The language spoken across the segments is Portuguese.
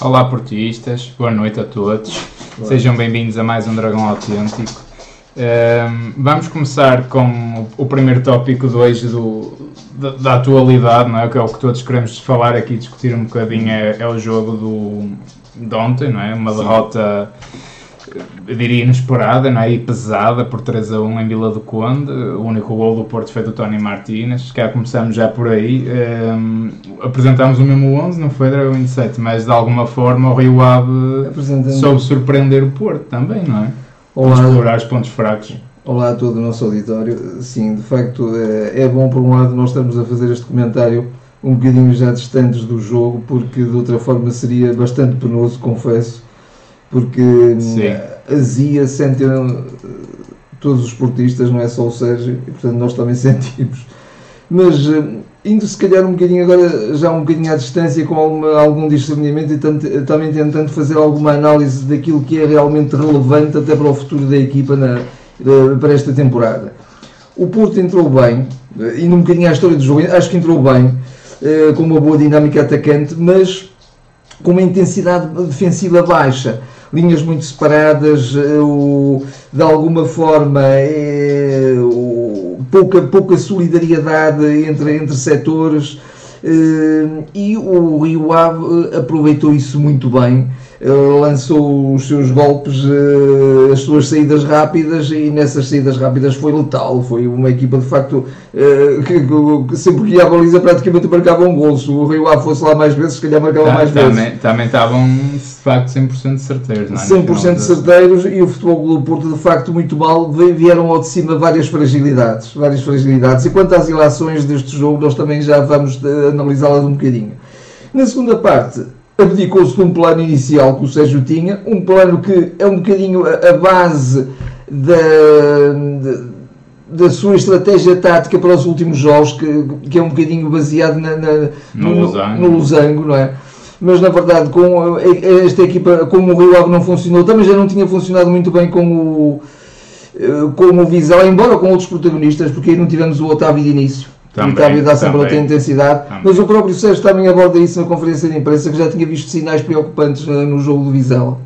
Olá portistas, boa noite a todos. Boa. Sejam bem-vindos a mais um Dragão Autêntico. Um, vamos começar com o, o, primeiro tópico de hoje do, da, da, atualidade, não é? que é o que todos queremos falar aqui, discutir um bocadinho, é, é o jogo do, de ontem, não é? uma Sim. derrota eu diria inesperada não é? e pesada por 3 a 1 em Vila do Conde. O único gol do Porto foi do Tony Martínez. Cá começamos já por aí. Um, apresentámos o mesmo 11, não foi Dragão 27, mas de alguma forma o Rio Ave soube surpreender o Porto também, não é? Olá. Explorar os pontos fracos. Olá a todo o nosso auditório. Sim, de facto é, é bom por um lado nós estamos a fazer este comentário um bocadinho já distantes do jogo, porque de outra forma seria bastante penoso, confesso porque Sim. azia sentem todos os esportistas, não é só o Sérgio, e portanto nós também sentimos. Mas eh, indo se calhar um bocadinho agora, já um bocadinho à distância, com alguma, algum discernimento e também tentando fazer alguma análise daquilo que é realmente relevante até para o futuro da equipa na, eh, para esta temporada. O Porto entrou bem, indo um bocadinho à história do jogo, acho que entrou bem, eh, com uma boa dinâmica atacante, mas com uma intensidade defensiva baixa linhas muito separadas, eh, o, de alguma forma é, o, pouca, pouca solidariedade entre, entre setores. Uh, e o Rio Ave aproveitou isso muito bem lançou os seus golpes, eh, as suas saídas rápidas e nessas saídas rápidas foi letal. Foi uma equipa de facto eh, que, sempre que ia à baliza praticamente marcava um gol. Se o Rio Ave fosse lá mais vezes, se calhar marcava tá, mais também, vezes. Também estavam de facto 100% certeiros, não é? 100% certeiros e o Futebol Clube Porto de facto muito mal. Vieram ao de cima várias fragilidades. Várias fragilidades. E quanto às ilações deste jogo, nós também já vamos eh, analisá-las um bocadinho. Na segunda parte, abdicou-se de um plano inicial que o Sérgio tinha, um plano que é um bocadinho a, base da, da, sua estratégia tática para os últimos jogos, que, que é um bocadinho baseado na, na, no, no, losango. no losango, não é? Mas na verdade, com esta equipa, como o Rio Ave não funcionou, também já não tinha funcionado muito bem com o, com o Vizela, embora com outros protagonistas, porque aí não tivemos o Otávio de início também, e está a dar sempre outra intensidade. Também. Mas o próprio Sérgio também aborda isso na conferência de imprensa, que já tinha visto sinais preocupantes eh, no jogo do Vizela.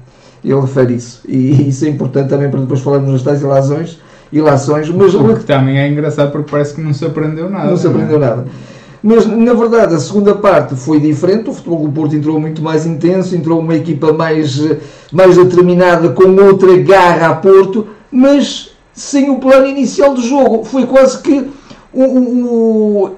Ele refere isso. E isso é importante também para depois falarmos nas tais ilações. ilações mas o que também é engraçado porque parece que não se aprendeu nada. Não se aprendeu não é? nada. Mas, na verdade, a segunda parte foi diferente. O futebol do Porto entrou muito mais intenso, entrou uma equipa mais, eh, mais determinada, com outra garra a Porto, mas sem o plano inicial do jogo. Foi quase que o, o,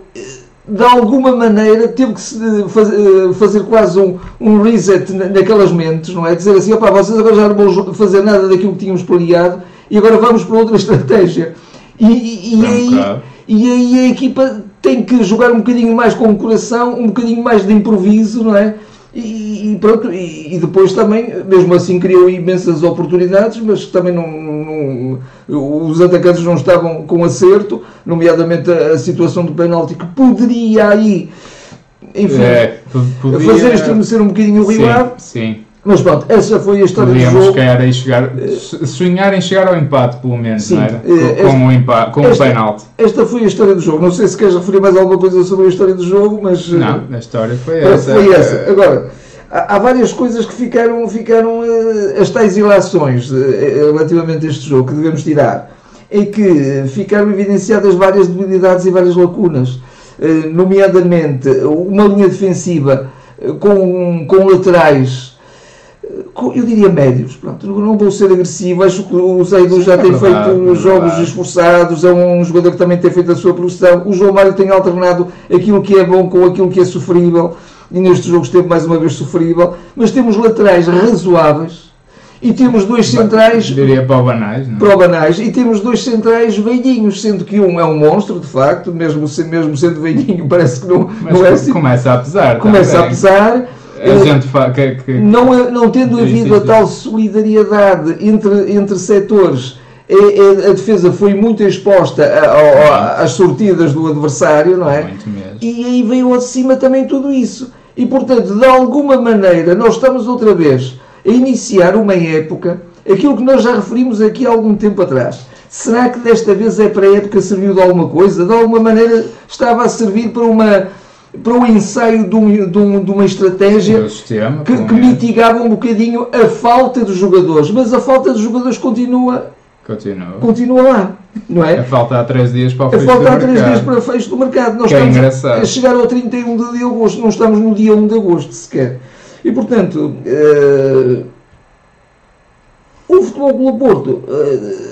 de alguma maneira teve que fazer, fazer quase um, um reset naquelas mentes, não é? Dizer assim, opá, vocês agora já não vão fazer nada daquilo que tínhamos planeado e agora vamos para outra estratégia. E, e, e aí, e aí a equipa tem que jogar um bocadinho mais com o coração, um bocadinho mais de improviso, não é? E, e pronto, e, e, depois também, mesmo assim, criou imensas oportunidades, mas também não, não, os atacantes não estavam com acerto, nomeadamente a, a situação do penalti que poderia aí, enfim, é, podia, fazer estremecer um bocadinho o Rio Ave. Sim. Mas pronto, essa foi a história Podíamos do jogo. A chegar, sonhar em chegar ao empate, pelo menos, Sim, não era? Eh, com, o empate, com esta, o penalti. Esta foi a história do jogo. Não sei se queres referir mais alguma coisa sobre a história do jogo, mas. Não, a história foi essa. Foi essa. Agora há várias coisas que ficaram, ficaram uh, as tais ilações relativamente a este jogo que devemos tirar. É que ficaram evidenciadas várias debilidades e várias lacunas, nomeadamente uma linha defensiva com, com laterais, eu diria médios. Pronto, não vou ser agressivo, acho que o Zaidu já é tem verdade, feito é jogos esforçados, é um jogador que também tem feito a sua produção. O João Mário tem alternado aquilo que é bom com aquilo que é sofrível e neste jogo esteve mais uma vez sofrível, mas temos laterais razoáveis e temos dois centrais. Diria para o Banais, não? É? Para o Banais, e temos dois centrais velhinhos, sendo que um é um monstro, de facto, mesmo, mesmo sendo velhinho, parece que não, mas não é assim. Começa a pesar. Começa a pesar. A gente que, que... Não, é, não tendo havido a tal solidariedade entre, entre setores é, é, a defesa foi muito exposta às sortidas do adversário, não é? E aí veio ao de cima também tudo isso. E portanto, de alguma maneira, nós estamos outra vez a iniciar uma época, aquilo que nós já referimos aqui há algum tempo atrás. Será que desta vez é para a época serviu de alguma coisa? De alguma maneira estava a servir para uma para o ensaio de, um, de, um, de uma estratégia sistema, que, que mitigava um bocadinho a falta de jogadores, mas a falta de jogadores continua, continua. continua lá. Não é? A falta há 3 dias para o fecho a falta do há 3 mercado. dias para o fecho do mercado. Nós Que é estamos engraçado. a chegar ao 31 de agosto, não estamos no dia 1 de agosto sequer. E portanto, eh, o Futebol Clube Porto eh,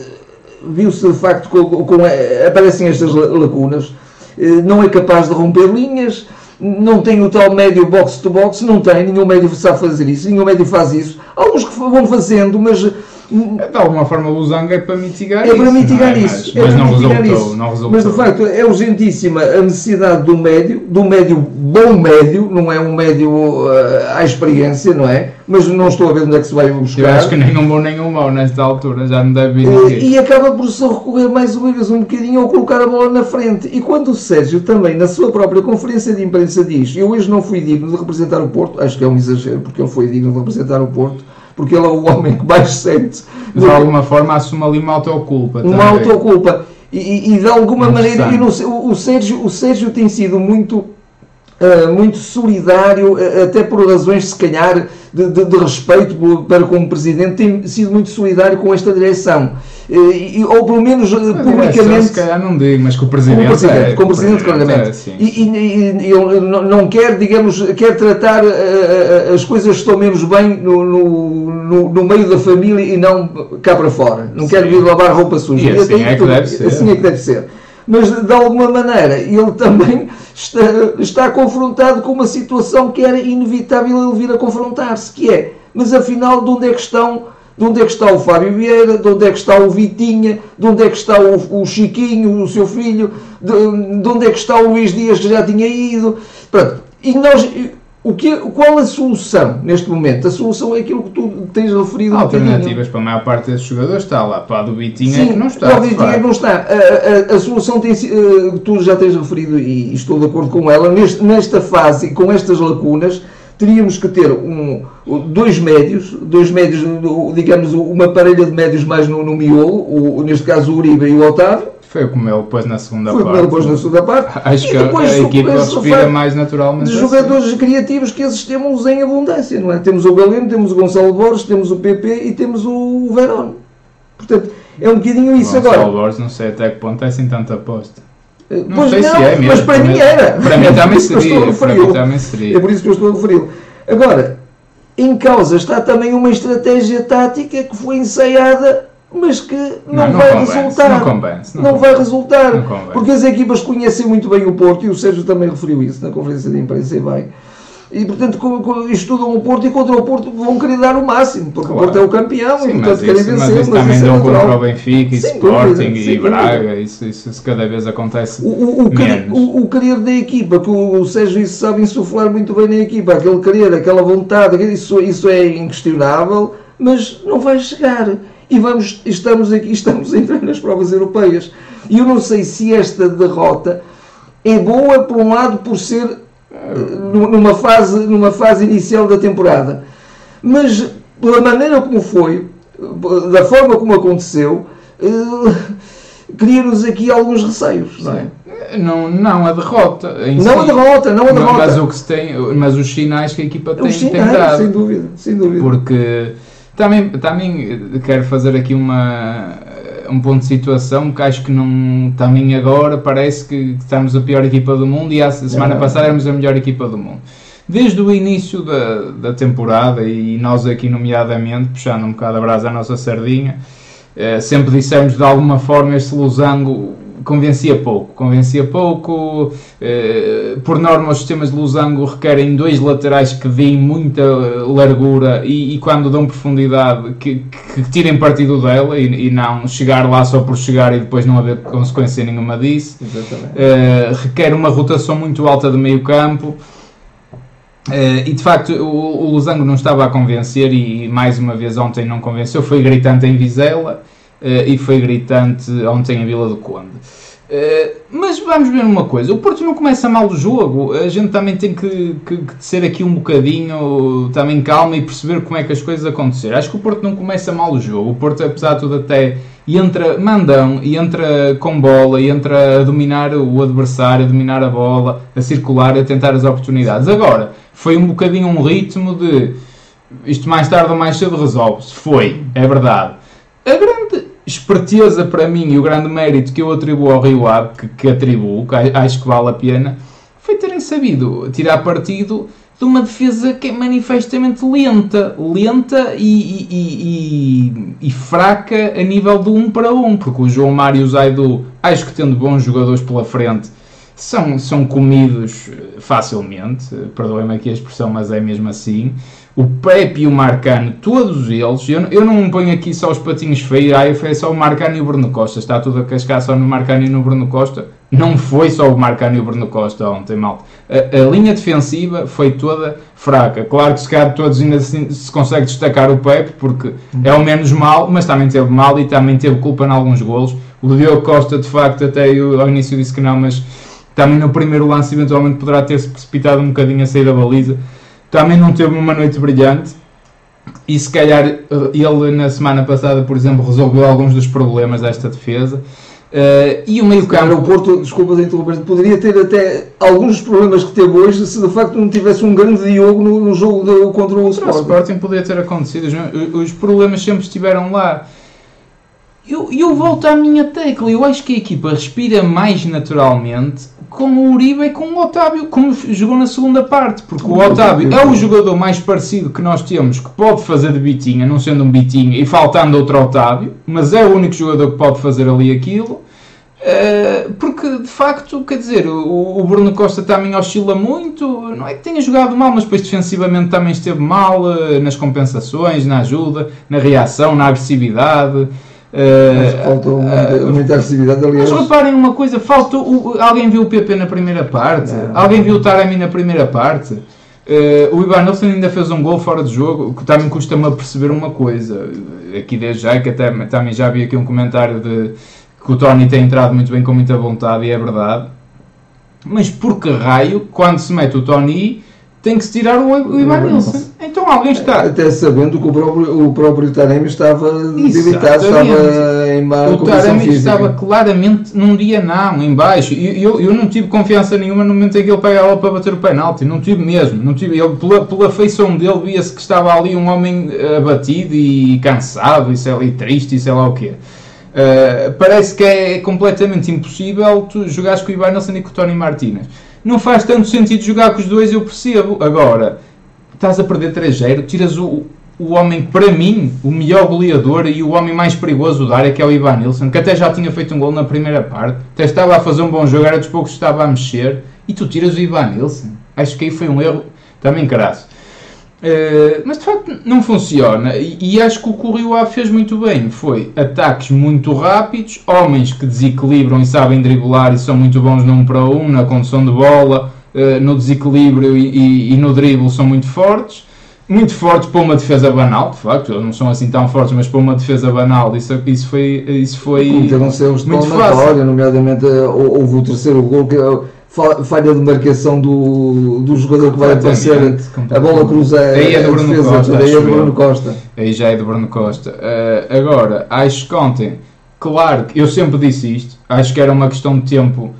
viu-se de facto com, com- eh, aparecem estas la- lacunas, não é capaz de romper linhas, não tem o tal médio box to box, não tem, nenhum médio sabe fazer isso, nenhum médio faz isso. Alguns que vão fazendo, mas De alguma forma o Losango é para mitigar é isso. para mitigar não é? isso. Mas, é mas para não, mitigar resultou, isso. não resultou. Mas de facto é urgentíssima a necessidade do médio, do médio bom médio, não é um médio eh, à experiência, não é? Mas não estou a ver onde é que se vai Eu buscar. acho que nem um bom nem um mau nesta altura, já não deve vir Eh, ninguém. E acaba por se recorrer mais uma vez um bocadinho ao colocar a bola na frente. E quando o Sérgio também, na sua própria conferência de imprensa, diz: Eu hoje não fui digno de representar o Porto, acho que é um exagero, porque ele foi digno de representar o Porto, porque ele é o homem que mais sente. De alguma forma assume ali uma autoculpa. uma também. autoculpa. E, e- de alguma maneira, não o, o Sérgio, o Sérgio tem sido muito, ah, muito solidário, ah, até por razões, se calhar, de, de- de respeito por- para como Presidente, tem sido muito solidário com esta direção. Eh, e- ou pelo menos publicamente. Se calhar não digo, mas com o Presidente. presidente, é, como presidente, claramente. é. E, e- e- ele não quer, digamos, quer tratar eh, eh, as coisas que estão menos bem no, no- no- meio da família e não cá para fora. Não quer Sim. vir lavar roupa suja. E assim é que tudo- deve ser. Assim é que deve ser. Mas de alguma maneira ele também está, está confrontado com uma situação que era inevitável ele vir a confrontar-se, que é, mas afinal de onde é que estão de onde é que está o Fábio Vieira, de onde é que está o Vitinha, de onde é que está o, o Chiquinho, o seu filho, de, de onde é que está o Luís Dias que já tinha ido. Pronto. E nós, o que, qual a solução neste momento? A solução é aquilo que tu tens referido um. Alternativas para a maior parte desses jogadores está lá. Para a do Vitinho é que não está. o de Vitinho é que não está. A, a- a solução tem eh, tu já tens referido e estou de acordo com ela, neste- nesta fase, com estas lacunas, teríamos que ter um, dois médios, dois médios, digamos, uma parelha de médios mais no, no miolo, o, neste caso o Uribe e o Otávio, Foi como ele pôs na segunda foi como parte. ele pôs na segunda parte. Acho E que a, equipa respira mais naturalmente. de assim. jogadores criativos que esses temos em abundância, não é? Temos o Galeno, temos o Gonçalo Borges, temos o PP e temos o Verón. Portanto, é um bocadinho isso Gonçalo agora. Borges, não sei até que ponto é assim tanta aposta. Não Pois sei se é mesmo. mas para mim era. Para mim É também seria. Para mim também seria. É por isso que eu estou a referi-lo. Agora, em causa está também uma estratégia tática que foi ensaiada, mas que não, Não, não vai convence, resultar. não convence, não vai resultar. Porque as equipas conhecem muito bem o Porto, e o Sérgio também referiu isso na conferência de imprensa, e bem. E, portanto, estudam o Porto e contra o Porto vão querer dar o máximo, porque Claro. o Porto é o campeão Sim, e, mas portanto, querem isso, vencer. mas isso também é dão natural. contra o Benfica e Sem Sporting dúvida, e Braga. Isso, isso, isso cada vez acontece O, o, o, querer, o, querer da equipa, que o Sérgio isso sabe insuflar muito bem na equipa, aquele querer, aquela vontade, isso, isso é inquestionável, mas não vai chegar. E vamos, estamos aqui, estamos a entrar nas provas europeias. E eu não sei se esta derrota é boa, por um lado, por ser eh, numa fase, numa fase inicial da temporada, mas pela maneira como foi, da forma como aconteceu, eh, cria-nos aqui alguns receios. Não é? Não, não a derrota. Não a si. derrota, não a derrota. Mas, o que se tem, mas os sinais que a equipa tem, Os tem sinais, dado. sem dúvida, sem dúvida. Porque também, também quero fazer aqui uma, um ponto de situação que acho que não também agora parece que estamos a pior equipa do mundo e a semana Não. passada éramos a melhor equipa do mundo. Desde o início da, da temporada e nós aqui nomeadamente, puxando um bocado a brasa à nossa sardinha, eh, sempre dissemos de alguma forma este losango convencia pouco, convencia pouco, eh, por norma os sistemas de losango requerem dois laterais que deem muita eh, largura e, e quando dão profundidade que, que tirem partido dela e, e não chegar lá só por chegar e depois não haver consequência nenhuma disso. Eh, requer uma rotação muito alta de meio campo. Eh, e de facto o, o Losango não estava a convencer e, mais uma vez ontem não convenceu, foi gritante em Vizela e foi gritante ontem em Vila do Conde. Uh, mas vamos ver uma coisa: o Porto não começa mal o jogo. A gente também tem que, que, que ser aqui um bocadinho também calma e perceber como é que as coisas aconteceram. Acho que o Porto não começa mal o jogo. O Porto, apesar de tudo, até entra mandão e entra com bola e entra a dominar o adversário, a dominar a bola, a circular, a tentar as oportunidades. Agora, foi um bocadinho um ritmo de isto mais tarde ou mais cedo resolve-se. Foi, é verdade. A grande esperteza para mim e o grande mérito que eu atribuo ao Rio Ave, que, que atribuo, que acho que vale a pena, foi terem sabido tirar partido de uma defesa que é manifestamente lenta, lenta e, e, e, e, fraca a nível do 1 um para 1, um, porque o João Mário e o Zaidu, acho que tendo bons jogadores pela frente, são, são comidos facilmente, perdoem-me aqui a expressão, mas é mesmo assim o Pepe e o Marcano, todos eles, eu, eu não ponho aqui só os patinhos feios, ah, foi só o Marcano e o Bruno Costa, está tudo a cascar só no Marcano e no Bruno Costa, não foi só o Marcano e o Bruno Costa ontem, mal. A, a, linha defensiva foi toda fraca. Claro que se calhar todos ainda se, se consegue destacar o Pepe, porque é o menos mal, mas também teve mal e também teve culpa em alguns golos. O Diogo Costa, de facto, até eu ao início disse que não, mas também no primeiro lance eventualmente poderá ter-se precipitado um bocadinho a sair da baliza também não teve uma noite brilhante e se calhar eh, ele na semana passada, por exemplo, resolveu alguns dos problemas desta defesa. Uh, e o meio campo. O Porto, desculpa de interromper, poderia ter até alguns dos problemas que teve hoje se de facto não tivesse um grande Diogo no, no jogo de, contra o Sporting. O Sporting poderia ter acontecido, os, os problemas sempre estiveram lá. Eu, eu volto à minha tecla, eu acho que a equipa respira mais naturalmente com o Uribe e com o Otávio, como jogou na segunda parte, porque o Otávio é o jogador mais parecido que nós temos que pode fazer de bitinha, não sendo um bitinha e faltando outro Otávio, mas é o único jogador que pode fazer ali aquilo. Uh, porque de facto, quer dizer, o, Bruno Costa também oscila muito. Não é que tenha jogado mal, mas depois defensivamente também esteve mal uh, nas compensações, na ajuda, na reação, na agressividade. Uh, faltou muita, muita agressividade, aliás. Mas reparem uma coisa, faltou, alguém viu o PP na primeira parte? Não. Alguém viu o Taremi na primeira parte? Uh, o Ivan Nelson ainda fez um gol fora de jogo, que também custa-me a perceber uma coisa, aqui desde já, que até também já vi aqui um comentário de que o Tony tem entrado muito bem com muita vontade, e é verdade. Mas por que raio, quando se mete o Tony, tem que se tirar o, o Ivan Nilsson. Então alguém está. Até sabendo que o próprio, o próprio Taremi estava debilitado, estava em má O Taremi estava claramente num dia não, em baixo. E eu, eu não tive confiança nenhuma no momento em que ele pegava para bater o penalti. Não tive mesmo. Não tive, ele, pela, pela feição dele, via-se que estava ali um homem abatido e cansado e, sei, e triste e sei lá o quê. Uh, parece que é completamente impossível tu jogares com o Nelson e com o Tony Martinez não faz tanto sentido jogar com os dois, eu percebo. Agora, estás a perder 3-0, tiras o, o homem, para mim, o melhor goleador e o homem mais perigoso da área, que é o Ivan Nilsson, que até já tinha feito um gol na primeira parte, até estava a fazer um bom jogo, era dos poucos que estava a mexer, e tu tiras o Ivan Nilsson. Acho que aí foi um erro também crasso. Uh, mas de facto não funciona e, e, acho que o que fez muito bem foi ataques muito rápidos, homens que desequilibram e sabem driblar e são muito bons 1 para 1, na condução de bola, uh, no desequilíbrio e, e, e, no drible são muito fortes. Muito fortes para uma defesa banal, de facto, eles não são assim tão fortes, mas para uma defesa banal, isso, isso foi. Isso foi Cometeram-se erros de palmatória, nomeadamente eh, houve o terceiro gol que falha de marcação do, do jogador que vai aparecer, a bola cruza aí é do Bruno defesa, Costa, aí é do Bruno Costa. Aí já é do Bruno Costa. Uh, agora, acho que ontem, claro, eu sempre disse isto, acho que era uma questão de tempo,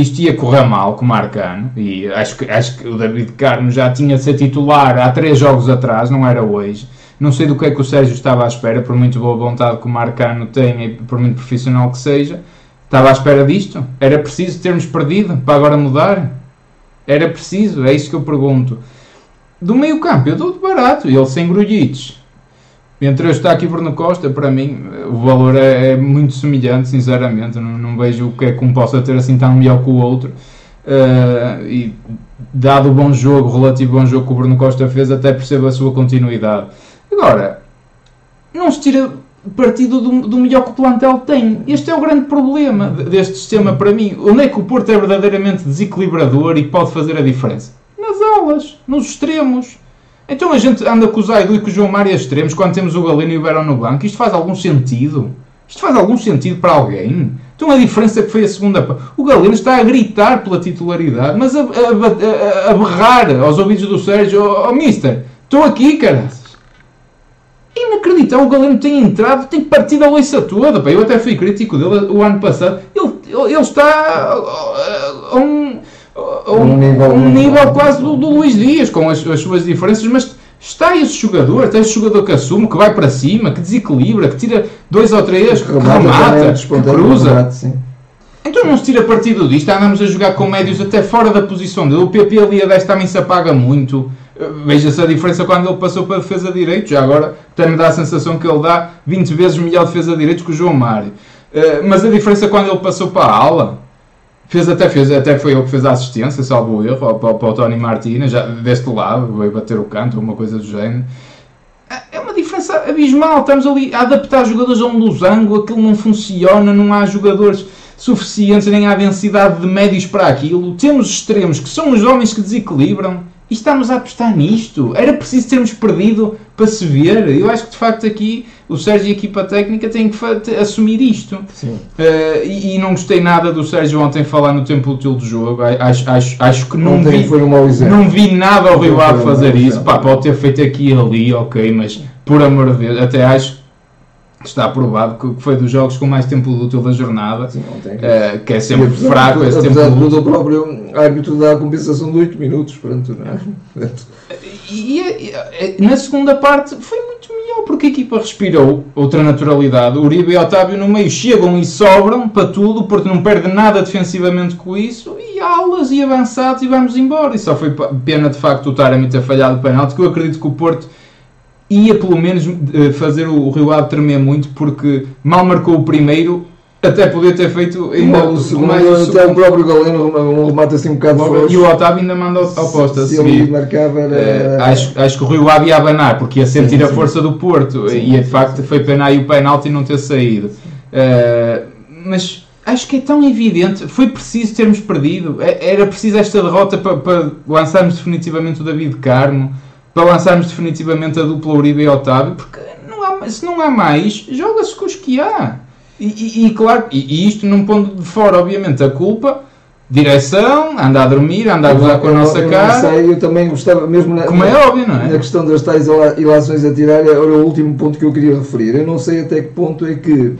isto ia correr mal com o Marcano, e acho que, acho que o David Carmo já tinha de ser titular há três jogos atrás, não era hoje. Não sei do que é que o Sérgio estava à espera, por muito boa vontade que o Marcano tenha e por muito profissional que seja Estava à espera disto? Era preciso termos perdido para agora mudar? Era preciso? É isso que eu pergunto. Do meio campo, eu dou de barato. Ele sem grulhites. Entre eu estar aqui Bruno Costa, para mim, o valor é, é muito semelhante, sinceramente. Não, não, vejo o que é que um possa ter assim tão melhor que o outro. Uh, e dado o bom jogo, o relativo bom jogo que o Bruno Costa fez, até percebo a sua continuidade. Agora, não se tira partido do, do melhor que o plantel tem. Este é o grande problema deste sistema para mim. Onde é que o Porto é verdadeiramente desequilibrador e pode fazer a diferença? Nas alas, nos extremos. Então a gente anda com o Zaidu e com o João Mário extremos quando temos o Galeno e o Verão no banco. Isto faz algum sentido? Isto faz algum sentido para alguém? Então a diferença que foi a segunda parte. O Galeno está a gritar pela titularidade, mas a, a, a, a berrar aos ouvidos do Sérgio, oh, oh, Mister, estou aqui, caraças. Inacreditável, o Galeno tem entrado, tem partido a loiça toda. Pá. Eu até fui crítico dele o ano passado. Ele, ele está a um, um, nível, um nível quase do, do Luís Dias, com as, as suas diferenças, mas Está esse jogador, está esse jogador que assume, que vai para cima, que desequilibra, que tira dois ou três, que remata, que cruza. então não se tira partido disto, andamos a jogar com médios até fora da posição dele. O PP ali a 10 também se apaga muito. Veja-se a diferença quando ele passou para a defesa de direito. Já agora até me dá a sensação que ele dá 20 vezes melhor defesa de direito que o João Mário. Eh, mas a diferença quando ele passou para a ala, Fez até, fez, até foi ele que fez a assistência, salvo o erro, para, para o Tony Martina, já deste lado, veio bater o canto, uma coisa do género. É, é uma diferença abismal. Estamos ali a adaptar jogadores a um losango, aquilo não funciona, não há jogadores suficientes, nem há densidade de médios para aquilo. Temos extremos que são os homens que desequilibram e estamos a apostar nisto. Era preciso termos perdido para se ver. Eu acho que de facto aqui o Sérgio e a equipa técnica têm que assumir isto. Uh, e, e, não gostei nada do Sérgio ontem falar no tempo útil do jogo. Acho, acho, acho que não vi, foi um não vi nada ao rival fazer isso. Pá, pode ter feito aqui e ali, ok, mas por amor de Deus, até acho está provado que foi dos jogos com mais tempo útil da jornada, Sim, uh, que é sempre e, fraco esse tempo útil. o próprio árbitro dá a compensação de 8 minutos, pronto, não é? E, e, e, na segunda parte foi muito melhor, porque a equipa respirou outra naturalidade. O Uribe e o Otávio no meio chegam e sobram para tudo, porque não perde nada defensivamente com isso, e aulas e avançados e vamos embora. E só foi pena de facto o Taremi ter falhado o penalti, que eu acredito que o Porto ia pelo menos eh, fazer o Rio Ave tremer muito porque mal marcou o primeiro até podia ter feito ainda o segundo, mais o segundo. até o próprio Galeno um remate assim um bocado forte. e o Otávio ainda manda ao posto a seguir ele marcava era... uh, acho, acho que o Rio Ave ia abanar porque ia sentir sim, a força do Porto sim, e de facto foi pena aí o penalti não ter saído. Uh, mas acho que é tão evidente foi preciso termos perdido é, era preciso esta derrota para, para lançarmos definitivamente o David Carmo para lançarmos definitivamente a dupla Uribe e Otávio, porque não há, se não há mais, joga-se com os que há. E, e, e claro, e, e, isto não pondo de fora, obviamente, a culpa, direção, anda a dormir, anda a gozar com a nossa eu cara. Sei, eu também gostava, mesmo na, Como é óbvio, não é? Na questão das tais ilações a tirar, era o último ponto que eu queria referir. Eu não sei até que ponto é que,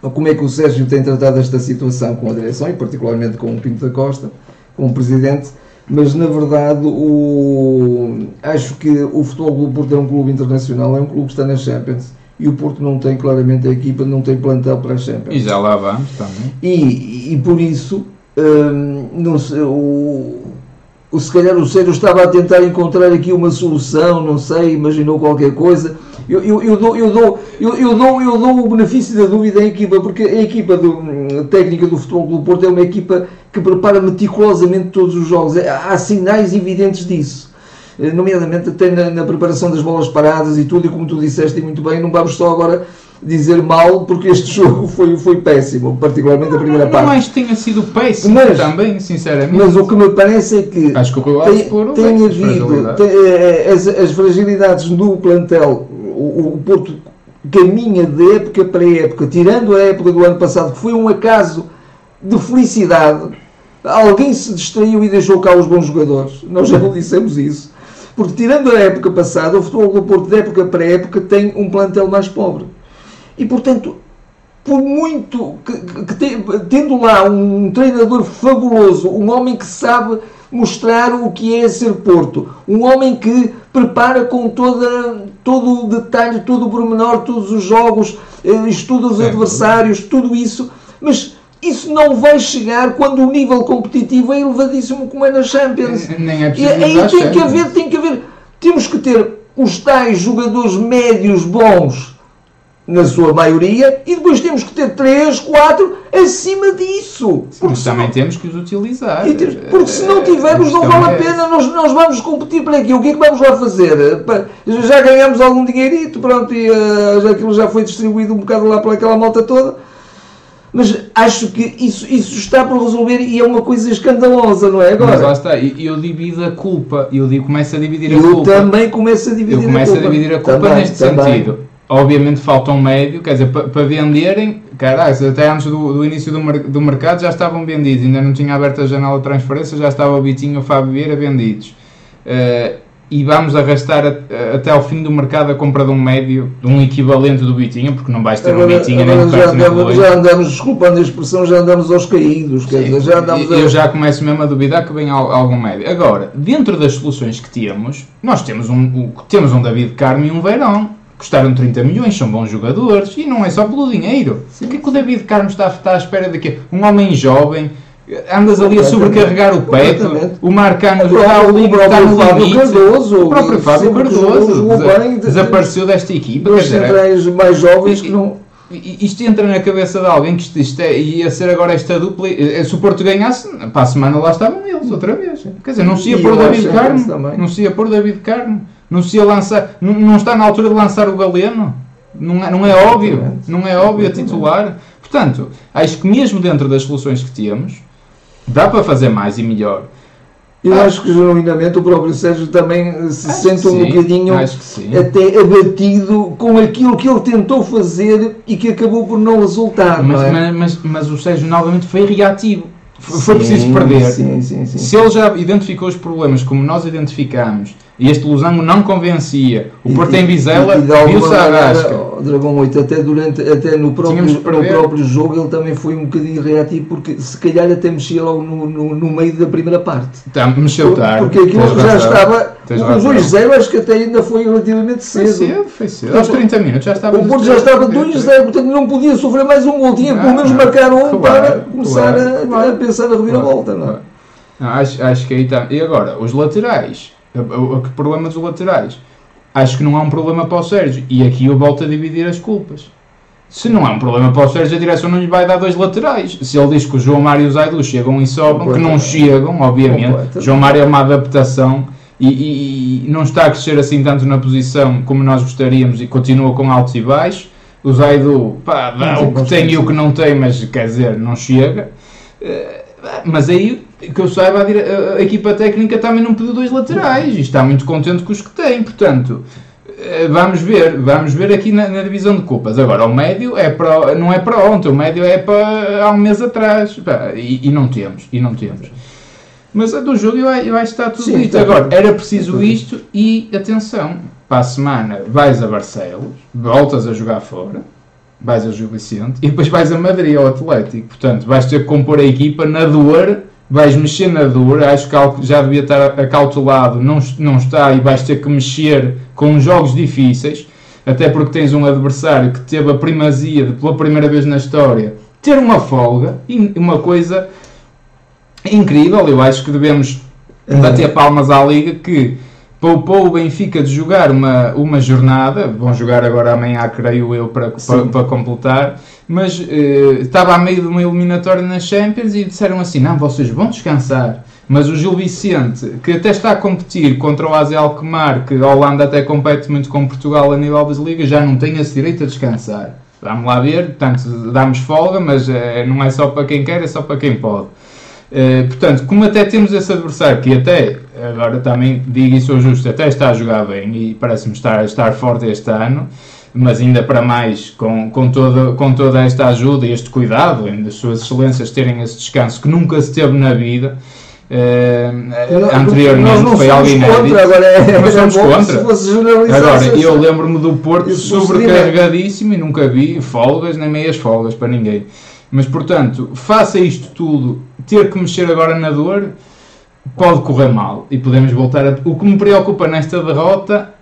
como é que o Sérgio tem tratado esta situação com a direção, e particularmente com o Pinto da Costa, com o Presidente, mas na verdade o, acho que o Futebol do Porto é um clube internacional, é um clube que está na Champions e o Porto não tem claramente a equipa, não tem plantel para a Champions. E já lá vamos também. E, e por isso, hum, não sei, o, o, se calhar o Sérgio estava a tentar encontrar aqui uma solução, não sei, imaginou qualquer coisa. Eu, eu, eu, dou, eu, dou, eu, eu, dou, eu dou o benefício da dúvida à equipa, porque a equipa do, técnica do Futebol do Porto é uma equipa que prepara meticulosamente todos os jogos. É, há sinais evidentes disso. Eh, nomeadamente até na, na preparação das bolas paradas e tudo, e como tu disseste muito bem, não vamos só agora dizer mal porque este jogo foi, foi péssimo, particularmente não, a primeira não, parte. Não que tenha sido péssimo mas, também, sinceramente. Mas o que me parece é que acho que o tem, tem havido tem, eh, as, as, fragilidades do plantel, o, o Porto caminha de época para época, tirando a época do ano passado, que foi um acaso de felicidade Alguém se distraiu e deixou cá os bons jogadores. Nós já não dissemos isso. Porque, tirando a época passada, o futebol do Porto, de época para época, tem um plantel mais pobre. E, portanto, por muito que, que, tendo lá um treinador fabuloso, um homem que sabe mostrar o que é ser Porto, um homem que prepara com toda, todo o detalhe, todo o pormenor, todos os jogos, eh, estuda os adversários, tudo isso, mas isso não vai chegar quando o nível competitivo é elevadíssimo como é na Champions. Nem é e aí tem que haver, tem que haver, temos que ter os tais jogadores médios bons na sua maioria e depois temos que ter 3, 4 acima disso. Porque também temos que os utilizar. porque se não tivermos não vale a é pena, nós, nós vamos competir para aqui. O que é que vamos lá fazer? Já ganhamos algum dinheirito, pronto, e uh, aquilo já foi distribuído um bocado lá para aquela malta toda mas acho que isso, isso está por resolver e é uma coisa escandalosa, não é? Agora, mas lá está, eu, eu divido a culpa, eu digo, começo a dividir a eu culpa. Eu também começo a dividir eu começo a, culpa. a dividir a culpa também, neste também. sentido. Obviamente falta um médio, quer dizer, para venderem, caralho, até antes do, do início do, mer do, mercado já estavam vendidos, ainda não tinha aberto a janela de transferência, já estava o Bitinho e o Fábio Vieira vendidos. Uh, e vamos arrastar a, até ao fim do mercado a compra de um médio, de um equivalente do Bitinho, porque não vais ter agora, um Bitinho nem já, andamos, já andamos, desculpando a expressão, já andamos aos caídos, quer dizer, já andamos Eu a... já começo mesmo a duvidar que venha algum médio. Agora, dentro das soluções que temos, nós temos um, temos um David Carmo e um Verão custaram 30 milhões, são bons jogadores, e não é só pelo dinheiro. Sim. O que é que o David Carmo está, está à espera de quê? Um homem jovem, andas ali a sobrecarregar o pé, o Marcano está o livro está no limite. Cardoso, o próprio Fábio Cardoso desapareceu desta equipa. Dos centrais mais jovens que não isto entra na cabeça de alguém que isto, isto é, ia ser agora esta dupla. Se o Porto ganhasse, para a semana lá estavam eles outra vez. Quer dizer, não se ia pôr David Carmo, não se ia pôr David Carmo. Não se ia lançar, não, não está na altura de lançar o Galeno. Não é, não é óbvio, não é óbvio a titular. Portanto, acho que mesmo dentro das soluções que temos, dá para fazer mais e melhor. Eu ah. acho que genuinamente o próprio Sérgio também se sente um sim, bocadinho até abatido com aquilo que ele tentou fazer e que acabou por não resultar. Mas, não é? mas, mas, mas o Sérgio novamente foi reativo. Foi sim, preciso perder. Sim, se ele já identificou os problemas como nós identificamos e este losango não convencia. O Porto em Vizela viu-se a rasca. O Dragão 8, até, durante, até no, próprio, no próprio jogo, ele também foi um bocadinho reativo, porque se calhar até mexia logo no, no, no meio da primeira parte. Tá, mexeu tarde. Porque aquilo já estava. O 2-0 acho que até ainda foi relativamente cedo. Foi cedo, foi cedo. Aos 30 minutos já estava. O Porto já estava 2-0, portanto não podia sofrer mais um gol. Tinha pelo menos marcar um claro, para começar claro, a, a, pensar na reviravolta. Claro, não é? Não, acho, acho que aí está. E agora, os laterais o, problema dos laterais. Acho que não há um problema para o Sérgio. E aqui eu volto a dividir as culpas. Se não há um problema para o Sérgio, a direção não lhe vai dar dois laterais. Se ele diz que o João Mário e o Zaidu chegam e sobram, que não chegam, obviamente. João Mário é uma adaptação e, e, e, não está a crescer assim tanto na posição como nós gostaríamos e continua com altos e baixos. O Zaidu, pá, dá o que tem e o que não tem, mas quer dizer, não chega. Uh, mas aí, que eu saiba, a, a, equipa técnica também não pediu dois laterais e está muito contente com os que tem. Portanto, eh, vamos ver, vamos ver aqui na, na, divisão de culpas. Agora, o médio é para, não é para ontem, o médio é para há um mês atrás. E, e não temos, e não temos. Mas a do vai, vai estar tudo Sim, dito. Agora, era preciso isto e atenção, para a semana vais a Barcelos, voltas a jogar fora vais a Gil Vicente e depois vais a Madrid ao Atlético. Portanto, vais ter que compor a equipa na dor, vais mexer na dor. Acho que já devia estar acautelado, não, não está, e vais ter que mexer com jogos difíceis, até porque tens um adversário que teve a primazia de, pela primeira vez na história, ter uma folga e uma coisa incrível. Eu acho que devemos bater palmas à Liga que poupou o Benfica de jogar uma, uma jornada, vão jogar agora amanhã, creio eu, para, para, para, completar, mas eh, estava a meio de uma eliminatória nas Champions e disseram assim: não, vocês vão descansar. Mas o Gil Vicente, que até está a competir contra o Asia Alkmaar, que a Holanda até compete muito com Portugal a nível das ligas, já não tem esse direito a descansar. Vamos lá ver, portanto, damos folga, mas eh, não é só para quem quer, é só para quem pode. Eh, portanto, como até temos esse adversário que até, agora também digo e sou justo, até está a jogar bem e parece-me estar, estar forte este ano, mas ainda para mais com, com, toda, com toda esta ajuda e este cuidado, das suas excelências terem esse descanso que nunca se teve na vida, Uh, anteriormente não, foi algo inédito. agora é, não somos contra. Agora, eu lembro-me do Porto sobrecarregadíssimo e nunca vi folgas nem meias folgas para ninguém. Mas, portanto, faça isto tudo, ter que mexer agora na dor, pode correr mal e podemos voltar a... O que me preocupa nesta derrota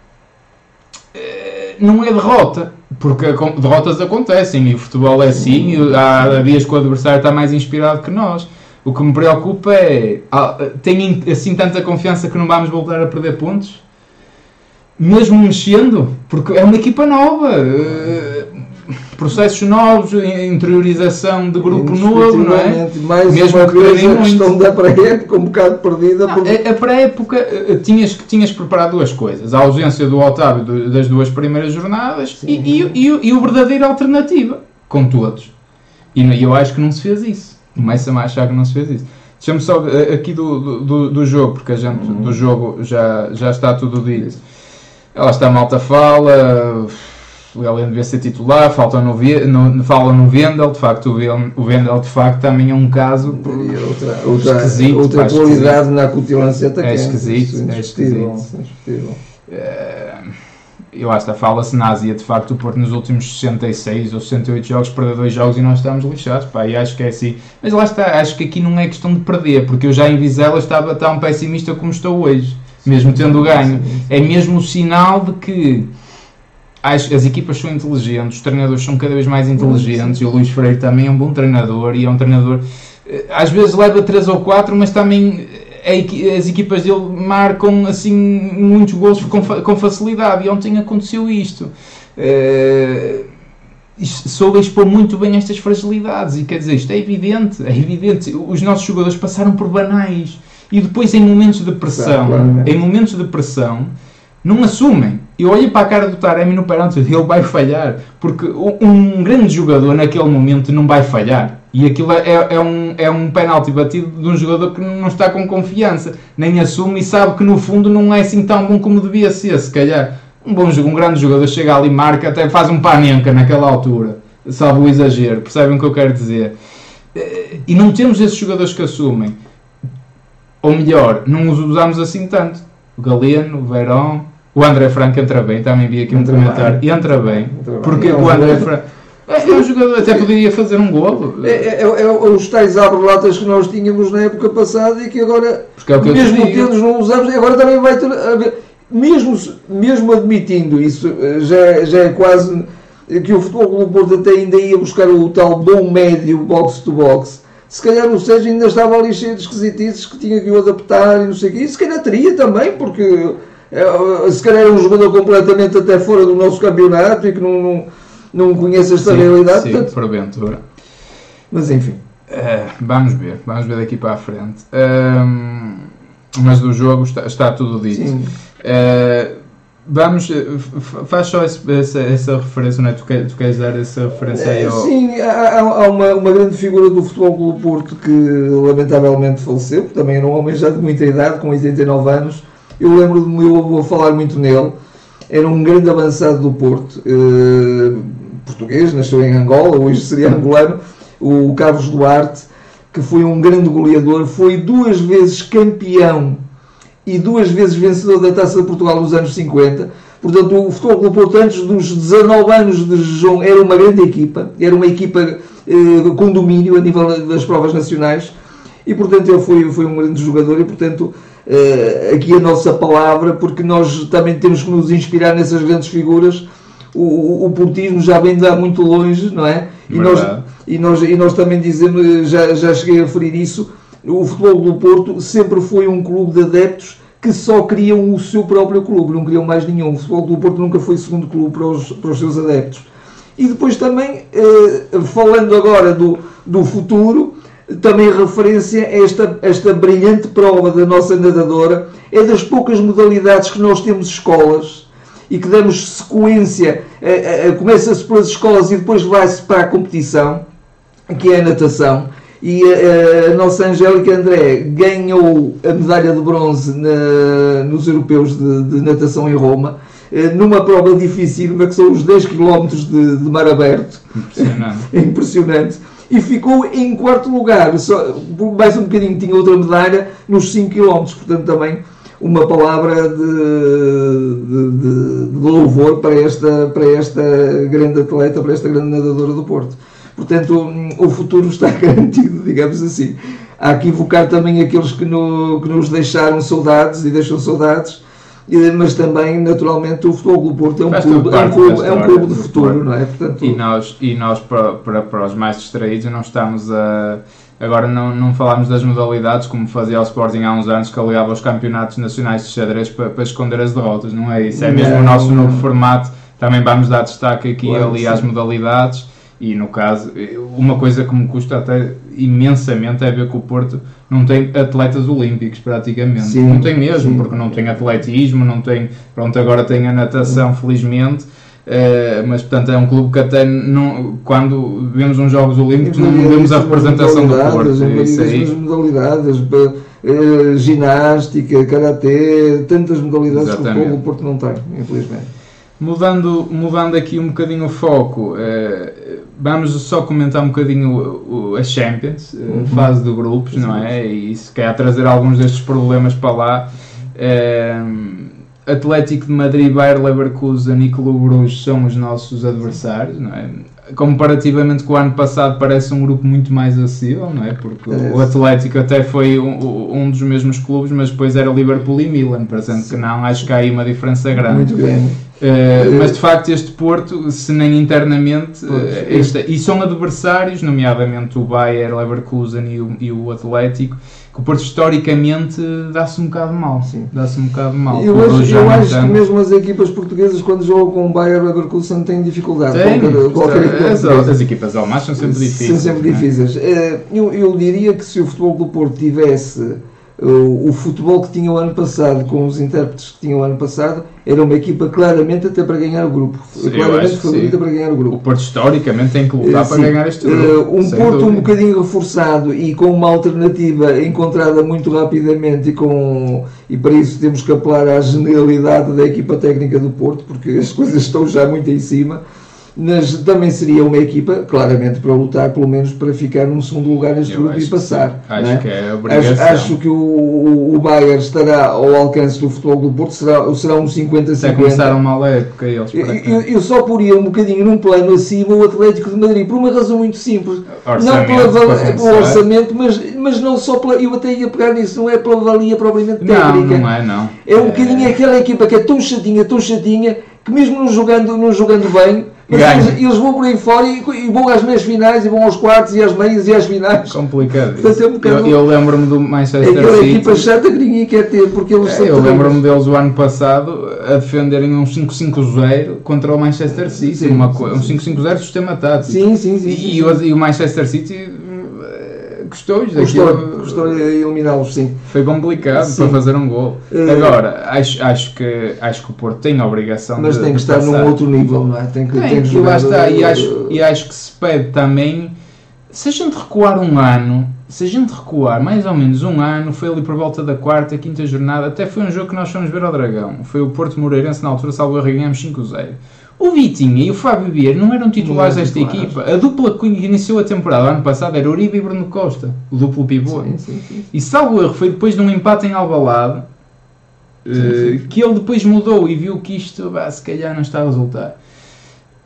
eh, não é derrota, porque derrotas acontecem e o futebol é assim, há dias que o adversário está mais inspirado que nós. O que me preocupa é, tem assim tanta confiança que não vamos voltar a perder pontos? Mesmo mexendo, porque é uma equipa nova. Eh, processos novos, interiorização de grupo novo, não é? Mais Mesmo uma que vez a questão da pré-época um bocado perdida. Não, porque... A pré-época eh, tinhas, tinhas que preparar duas coisas. A ausência do Otávio das duas primeiras jornadas e, e, e, e, o verdadeiro alternativa, com todos. E eu acho que não se fez isso. Começa-me a achar que não se fez isso. Deixa-me só eh, aqui do, do, do, jogo, porque a gente uhum. do jogo já, já está tudo dito. Ela está malta fala o Galeno devia ser titular, falta no, no, falam no Vendel, de facto o Vendel de facto também é um caso outra, outra, esquisito, outra qualidade esquisito. na acutilância atacante. É esquisito, é esquisito. É, e lá está, fala-se na Ásia, de facto, o Porto nos últimos 66 ou 68 jogos perdeu dois jogos e nós estamos lixados, pá, e acho que é assim. Mas lá está, acho que aqui não é questão de perder, porque eu já em Vizela estava tão pessimista como estou hoje, mesmo tendo ganho. É mesmo o sinal de que as, as equipas são inteligentes, os treinadores são cada vez mais inteligentes, e o Luís Freire também é um bom treinador, e é um treinador, eh, às vezes leva 3 ou 4, mas também as equipas dele marcam assim muitos gols com, com facilidade e ontem aconteceu isto. Uh, soube expor muito bem estas fragilidades e quer dizer, isto é evidente, é evidente. Os nossos jogadores passaram por banais e depois em momentos de pressão, em momentos de pressão, não assumem. Eu olho para a cara do Taremi no pênalti, ele vai falhar, porque um grande jogador naquele momento não vai falhar. E aquilo é, é, um, é um penalti batido de um jogador que não está com confiança, nem assume e sabe que no fundo não é assim tão bom como devia ser, se calhar. Um bom jogo, um grande jogador chega ali, marca, até faz um panenca naquela altura, salvo o exagero, percebem o que eu quero dizer? E não temos esses jogadores que assumem. Ou melhor, não os usamos assim tanto. O Galeno, o Verón, o André Franco entra bem, também vi aqui um entra comentário. Bem. Entra bem, entra porque bem. o André Franco é, é um jogador até poderia fazer um golo. É, é, é, é os tais abre-latas que nós tínhamos na época passada e que agora, é que mesmo tendo não usamos, agora também vai ter. Mesmo, mesmo admitindo isso, já, já é quase que o Futebol do Porto até ainda ia buscar o tal bom médio box-to-box. Se calhar o Sérgio ainda estava ali cheio de esquisitices que tinha que o adaptar e não sei o quê. E se calhar teria também, porque se calhar é um jogador completamente até fora do nosso campeonato e que não, não não conheço esta sim, realidade. Sim, portanto... porventura. Mas enfim. Uh, vamos ver, vamos ver daqui para a frente. Uh, mas do jogo está, está tudo dito. Uh, vamos, faz só esse, essa, essa referência, não é? Tu, quer, tu queres dar essa referência aí ao... Sim, há, há uma, uma grande figura do Futebol Clube Porto que lamentavelmente faleceu, também era um homem já de muita idade, com 89 anos. Eu lembro do meu avô falar muito nele. Era um grande avançado do Porto português, nasceu em Angola, hoje seria angolano, o Carlos Duarte, que foi um grande goleador, foi duas vezes campeão e duas vezes vencedor da Taça de Portugal nos anos 50. Portanto, o Futebol Clube Porto, antes dos 19 anos de jejum, era uma grande equipa, era uma equipa eh, com domínio a nível das provas nacionais e, portanto, ele foi, foi um grande jogador e, portanto, eh, aqui a nossa palavra, porque nós também temos que nos inspirar nessas grandes figuras o, o portismo já vem de lá muito longe, não é? E nós, e, nós, e nós também dizemos, já, já cheguei a referir isso, o Futebol do Porto sempre foi um clube de adeptos que só queriam o seu próprio clube, não queriam mais nenhum. O Futebol do Porto nunca foi segundo clube para os, para os seus adeptos. E depois também, eh, falando agora do, do futuro, também referência a esta, esta brilhante prova da nossa nadadora, é das poucas modalidades que nós temos escolas e que damos sequência, começa-se pelas escolas e depois vai-se para a competição, que é a natação. E a, a nossa Angélica André ganhou a medalha de bronze na, nos europeus de, de, natação em Roma, eh, numa prova difícil, que são os 10 km de, de mar aberto. Impressionante. Impressionante. E ficou em quarto lugar, só, mais um bocadinho tinha outra medalha nos 5 km, portanto também uma palavra de, de, de, louvor para esta, para esta grande atleta, para esta grande nadadora do Porto. Portanto, o futuro está garantido, digamos assim. Há que invocar também aqueles que, no, que nos deixaram saudades e deixam saudades, mas também, naturalmente, o Futebol do Porto é um, clube, é um clube, é um clube de futuro, não é? Portanto, e nós, e nós para, para, para os mais distraídos, não estamos a Agora não, não falámos das modalidades, como fazia o Sporting há uns anos, que alegava os campeonatos nacionais de xadrez para, para esconder as derrotas, não é isso? É mesmo não, o nosso novo formato, também vamos dar destaque aqui claro, ali sim. às modalidades e no caso, uma coisa que me custa até imensamente é ver que o Porto não tem atletas olímpicos praticamente. Sim, não tem mesmo, sim. porque não tem atletismo, não tem, pronto, agora tem a natação, felizmente Uh, mas portanto é um clube que até não, quando vemos uns Jogos Olímpicos não vemos a representação do Porto. Isso aí. modalidades, uh, ginástica, karatê, tantas modalidades Exatamente. que o Porto não tem, infelizmente. Mudando, mudando aqui um bocadinho o foco, eh, vamos só comentar um bocadinho o, o, a Champions, eh, Uhum. fase de grupos, não é? E se quer trazer alguns destes problemas para lá. Eh, Atlético de Madrid, Bayer Leverkusen e Clube Bruges são os nossos adversários, não é? Comparativamente com o ano passado parece um grupo muito mais acessível, não é? Porque o É. Atlético até foi um, um dos mesmos clubes, mas depois era Liverpool e Milan, portanto que não, acho que há aí uma diferença grande. Muito grande. Uh, mas de facto este Porto, se nem internamente, uh, este- e são adversários, nomeadamente o Bayer, Leverkusen e o, e o Atlético, que o Porto historicamente dá-se um bocado mal. Sim. Dá-se um bocado mal. Eu O acho, eu acho que mesmo as equipas portuguesas, quando jogam com o Bayer Leverkusen, têm dificuldade. Tem, Qualquer, qualquer as, as equipas alemãs são sempre difíceis. São sempre é? difíceis. Eh, Eu, eu diria que se o Futebol do Porto tivesse eh, o, o futebol que tinha o ano passado, com os intérpretes que tinha o ano passado, era uma equipa claramente até para ganhar o grupo. Sim, claramente favorita para ganhar o O grupo. Porto historicamente tem que lutar Eh, para sim. ganhar este grupo. um Porto um dúvida. bocadinho reforçado e com uma alternativa encontrada muito rapidamente e, com, e para isso temos que apelar à genialidade da equipa técnica do Porto, porque as coisas estão já muito em cima. Mas também seria uma equipa, claramente, para lutar, pelo menos para ficar num segundo lugar neste Eu grupo e acho que passar. sim. Acho não é? que é Acho, obrigação. acho que o, o, o Bayern estará ao alcance do futebol do Porto, será, será um Até 50-50. começaram mal a época eles Eu, eu, eu só poria um bocadinho num plano acima o Atlético de Madrid, por uma razão muito simples. não Orçamento, pela val- para pelo orçamento, mas, mas não só pela. Eu até ia pegar nisso, não é pela valia propriamente Não, técnica. não é não. É um bocadinho aquela equipa que é tão chatinha, tão chatinha, que mesmo não jogando, não jogando bem, mas eles, eles vão por aí fora e, e vão às meias finais, e vão aos quartos, e às meias, e às finais. complicado. Portanto, é um bocado- eu eu lembro-me do É Manchester aquela City. equipa chata que ninguém quer ter, porque eles É, eu lembro-me deles o ano passado a defenderem um 5-5-0 contra o Manchester City, Sim, uma sim, um sim. 5-5-0 sistema tático. Sim, sim, sim. E, sim, o, e o Manchester City eh, gostou-lhes Custou, daquilo. custou eliminá-los, sim. Foi complicado Sim. para fazer um gol. Eh, Agora, acho, acho, que, acho que o Porto tem a obrigação Mas de tem que de estar passar. num outro nível, não é? Tem que, Tem, tem que e lá está, e acho, e acho que se pede também, se a gente recuar um ano, se a gente recuar mais ou menos um ano, foi ali por volta da quarta, quinta jornada, até foi um jogo que nós fomos ver ao Dragão, foi o Porto Moreirense na altura, salvo ganhamos 5-0. O Vitinha e o Fábio Vieira não eram titulares desta equipa. A dupla que iniciou a temporada ano passado era Uribe e Bruno Costa, o duplo pivô. Sim, sim, sim. E salvo erro, foi depois de um empate em Alvalade eh, que ele depois mudou e viu que isto, bah, se calhar, não está a resultar.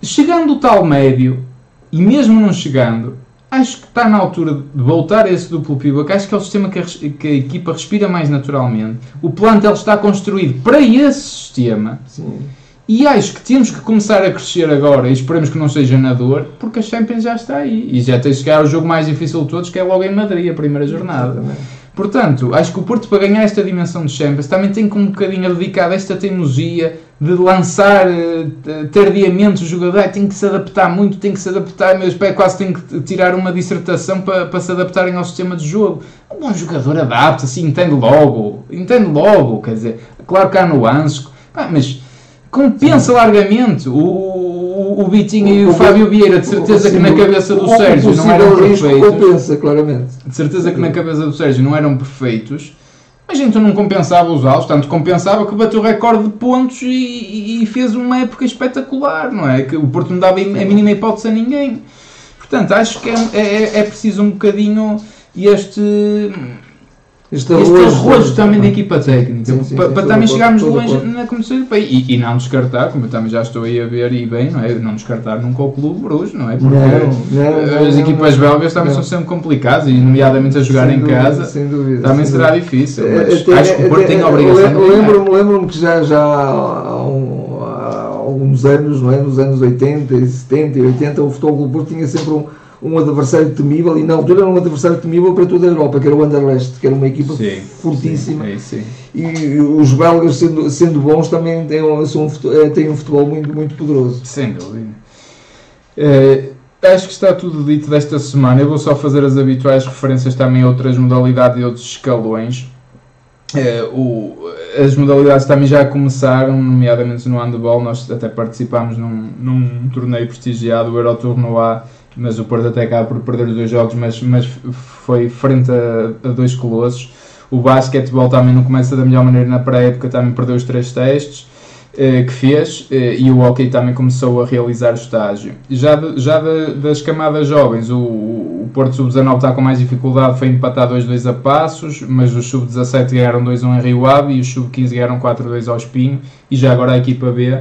Chegando o tal médio, e mesmo não chegando, acho que está na altura de voltar a esse duplo pivô, que acho que é o sistema que a, que a equipa respira mais naturalmente. O plantel está construído para esse sistema. sim. E acho que temos que começar a crescer agora e esperemos que não seja na dor, porque a Champions já está aí. E já tem de chegar ao jogo mais difícil de todos, que é logo em Madrid, a primeira jornada. Exatamente. Portanto, acho que o Porto, para ganhar esta dimensão de Champions, também tem que um bocadinho dedicar a esta teimosia de lançar eh, tardiamente o jogador. Tem que se adaptar muito, tem que se adaptar. Meus pés quase têm que tirar uma dissertação para, para se adaptarem ao sistema de jogo. Um bom jogador adapta-se, entende logo. Entende logo, quer dizer, claro que há nuances, mas compensa largamente. O, o, o Vitinho e o, O- Fábio Vieira, de certeza que na cabeça do Sérgio não eram perfeitos. compensa, claramente. De certeza que na cabeça do Sérgio não eram perfeitos, mas então não compensava usá-los, tanto compensava que bateu o recorde de pontos e, e- e fez uma época espetacular, não é? Que o Porto não dava a mínima hipótese a ninguém. Portanto, acho que é, é, é preciso um bocadinho este, Este este arrojo- arrojo também da equipa técnica, Sim, sim, para, sim, para também de chegarmos de longe na competição europeia e, e não descartar, como eu também já estou aí a ver e bem, não é? Não descartar nunca o Clube Bruges, não é? Porque Não, não, as não, equipas belgas também são sempre complicadas e, nomeadamente, a jogar Sem em dúvida, casa. dúvida, Também será dúvida. difícil, É, mas até- acho que o Porto até- tem a obrigação de ganhar. Lembro-me lembro que já, já há, um- há alguns anos, não é? nos anos 80, e 70 e 80, o Futebol do Porto tinha sempre um, um adversário temível e na altura era um adversário temível para toda a Europa, que era o Anderlecht, que era uma equipa Sim, fortíssima. sim, é sim. E os belgas, sendo, sendo bons, também têm, um- são eh, têm um futebol muito, muito poderoso. Sem dúvida. Eh, acho que está tudo dito desta semana. Eu vou só fazer as habituais referências também a outras modalidades e outros escalões. Eh, o- as modalidades também já começaram, nomeadamente no handball. Nós até participámos num, num torneio prestigiado, o Eurotournoi, mas o Porto até acaba por perder os dois jogos, mas, mas foi frente a, a dois colossos. O basquetebol também não começa da melhor maneira na pré-época, também perdeu os três testes. eh, que fez eh, e o hockey também começou a realizar o estágio. Já, de, já de, das camadas jovens, o, o Porto Sub-19 está com mais dificuldade, foi empatar 2-2 a Passos, mas os Sub-17 ganharam 2-1 em Rio Ave e os Sub-15 ganharam 4-2 ao Espinho e já agora a equipa B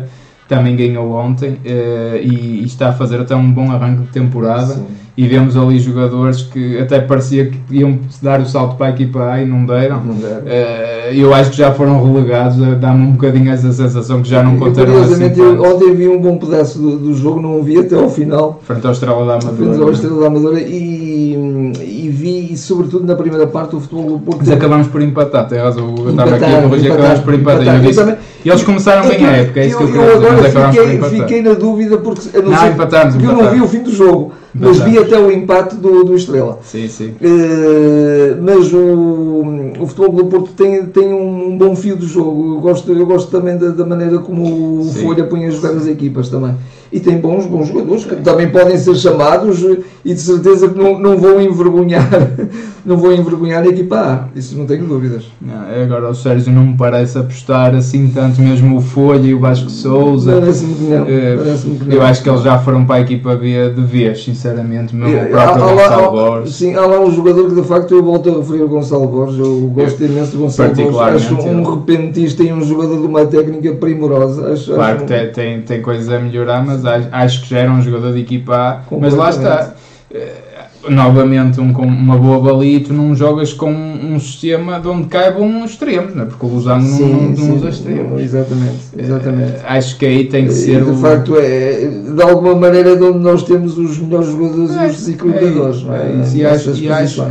também ganhou ontem uh, e, e, está a fazer até um bom arranque de temporada. Sim. E vemos ali jogadores que até parecia que iam dar o salto para a equipa A e não deram. Não deram. Uh, eu acho que já foram relegados, dá-me um bocadinho essa sensação que já não contaram Curiosamente, assim ontem vi um bom pedaço do, do, jogo, não o vi até ao final. Frente ao Estrela da Amadora. Frente ao Estrela da Amadora e, e vi, sobretudo na primeira parte, o futebol do Porto. Mas acabamos por empatar, tem razão. Eu estava aqui a corrigir, acabamos por empatar. empatar. E eles começaram bem a época, é isso que eu, eu, eu agora fiquei, fiquei na dúvida porque eu não, não porque eu não vi o fim do jogo, mas vi até o empate do, do Estrela. Sim, sim. Uh, mas o, o futebol do Porto tem, tem um bom fio do jogo. Eu gosto, eu gosto também da, da maneira como o sim. Folha põe a jogar as equipas também e tem bons, bons jogadores que também podem ser chamados e de certeza que não, não vão envergonhar não vão envergonhar a equipa A, isso não tenho dúvidas. Não, é agora o Sérgio não me parece apostar assim tanto mesmo o Folha e o Vasco Souza. Parece-me que não. Uh, parece que não. Eu acho que eles já foram para a equipa B de vez, sinceramente, mesmo o próprio há, Gonçalo há, Borges. Sim, há lá um jogador que de facto eu volto a referir o Gonçalo Borges, eu gosto eu, imenso do Gonçalo Borges, acho um repentista e um jogador de uma técnica primorosa. Acho, claro acho que tem, tem, tem coisas a melhorar, mas acho, acho que já era um jogador de equipa A, mas lá está. Eh, novamente um, com uma boa baliza e tu não jogas com um sistema de onde caibam extremos, não é? porque o Losango não, não, não usa extremos. Exatamente, exatamente. Uh, acho que aí tem que ser. De o... facto, é de alguma maneira de onde nós temos os melhores jogadores é, e os desequilibradores. É, é, é, e, acho, e acho,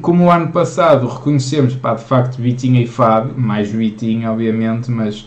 como o ano passado reconhecemos, pá, de facto, Vitinha e Fábio, mais Vitinha, obviamente, mas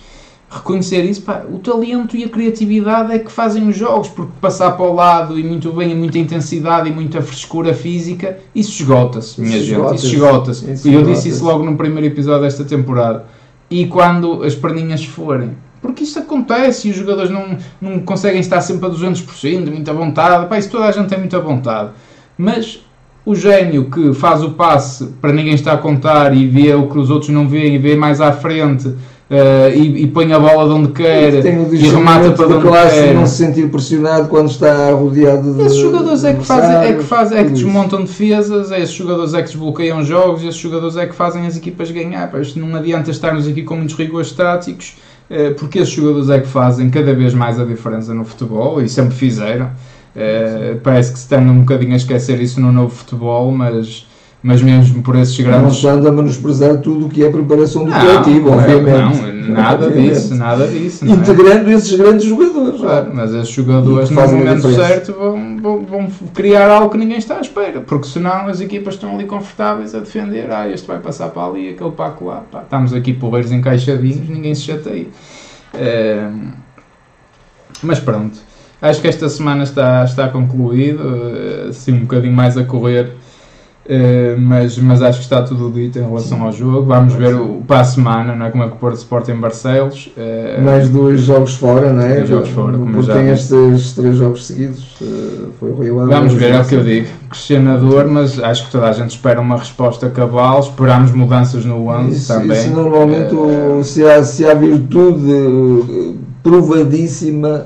reconhecer isso, pá, o talento e a criatividade é que fazem os jogos, porque passar para o lado e muito bem, e muita intensidade e muita frescura física, isso esgota-se, minha isso gente, esgota isso esgota-se. E eu disse isso logo no primeiro episódio desta temporada. E quando as perninhas forem, porque isso acontece e os jogadores não, não conseguem estar sempre a 200%, de muita vontade, pá, isso toda a gente tem muita vontade. Mas o gênio que faz o passe para ninguém estar a contar e vê o que os outros não veem e vê mais à frente Uh, e, e, põe a bola de onde quer e, e remata para onde classe, quer. não se sentir pressionado quando está rodeado de. Esses jogadores é que, fazem, é que, fazem, é que desmontam defesas, esses jogadores é que desbloqueiam jogos, esses jogadores é que fazem as equipas ganhar. Isto não adianta estarmos aqui com muitos rigores táticos, uh, porque esses jogadores é que fazem cada vez mais a diferença no futebol e sempre fizeram. Uh, parece que se estão um bocadinho a esquecer isso no novo futebol, mas mas mesmo por esses grandes. Não estando a menosprezar tudo o que é preparação do coletivo, obviamente. Não, nada obviamente. disso, nada disso. É? Integrando é? esses grandes jogadores. Claro, mas esses jogadores, no momento certo, vão, vão, vão, criar algo que ninguém está à espera, porque senão as equipas estão ali confortáveis a defender. Ah, este vai passar para ali, aquele para lá. Pá, estamos aqui porreiros encaixadinhos, ninguém se chateia. É, mas pronto, acho que esta semana está, está concluído, assim um bocadinho mais a correr Uh, mas, mas acho que está tudo dito em relação Sim. ao jogo. Vamos ver o, para a semana, não é? como é que o Porto Sport em Barcelos. Uh, Mais dois jogos fora, não é? Dois jogos fora, como já tem estes três jogos seguidos. Uh, foi o Rio Ave. Vamos ver, é o que eu digo. Questionador, mas acho que toda a gente espera uma resposta cabal. Esperamos mudanças no 11 também. Isso normalmente, se, há, se há virtude provadíssima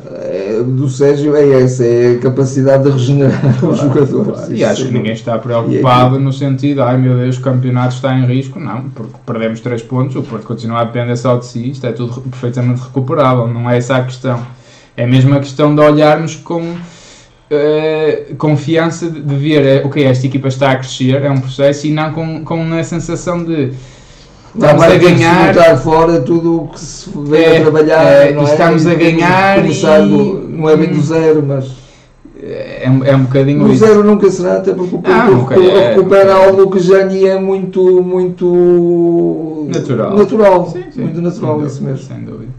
do Sérgio é essa, é a capacidade de regenerar claro, os jogadores. Claro. E acho que ninguém está preocupado no sentido, ai meu Deus, o campeonato está em risco. Não, porque perdemos 3 pontos, o Porto continua a depender só de si, isto é tudo perfeitamente recuperável, não é essa a questão. É mesmo a questão de olharmos com uh, confiança de, de ver, é, ok, esta equipa está a crescer, é um processo, e não com, com a sensação de estamos a ganhar fora tudo o que se vem é, a trabalhar é, é? estamos a ganhar e... não é bem do zero mas é, é um bocadinho o zero nunca será até porque o ah, Porto é, recupera é, algo que já lhe é muito muito natural, natural sim, sim, muito natural dúvida, isso mesmo sem dúvida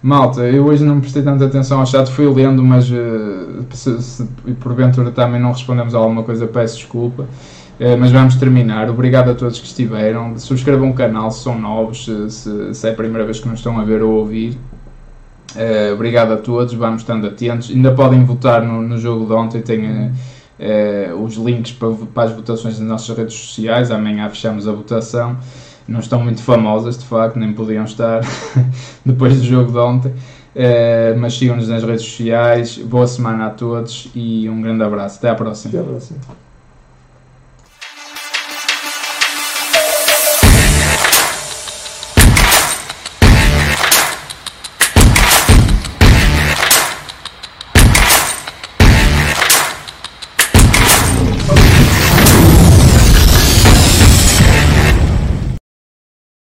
Malta, eu hoje não prestei tanta atenção ao chat, fui lendo, mas uh, se, se, porventura também não respondemos a alguma coisa, peço desculpa. Eh, mas vamos terminar. Obrigado a todos que estiveram. Subscrevam o canal se são novos, se, se, é a primeira vez que nos estão a ver ou ouvir. Uh, obrigado a todos, vamos estando atentos. Ainda podem votar no, no jogo de ontem, tem uh, uh, os links para, para, as votações nas nossas redes sociais. Amanhã fechamos a votação. não estão muito famosas, de facto, nem podiam estar depois do jogo de ontem. Uh, mas sigam-nos nas redes sociais. Boa semana a todos e um grande abraço. Até à próxima. Até à próxima.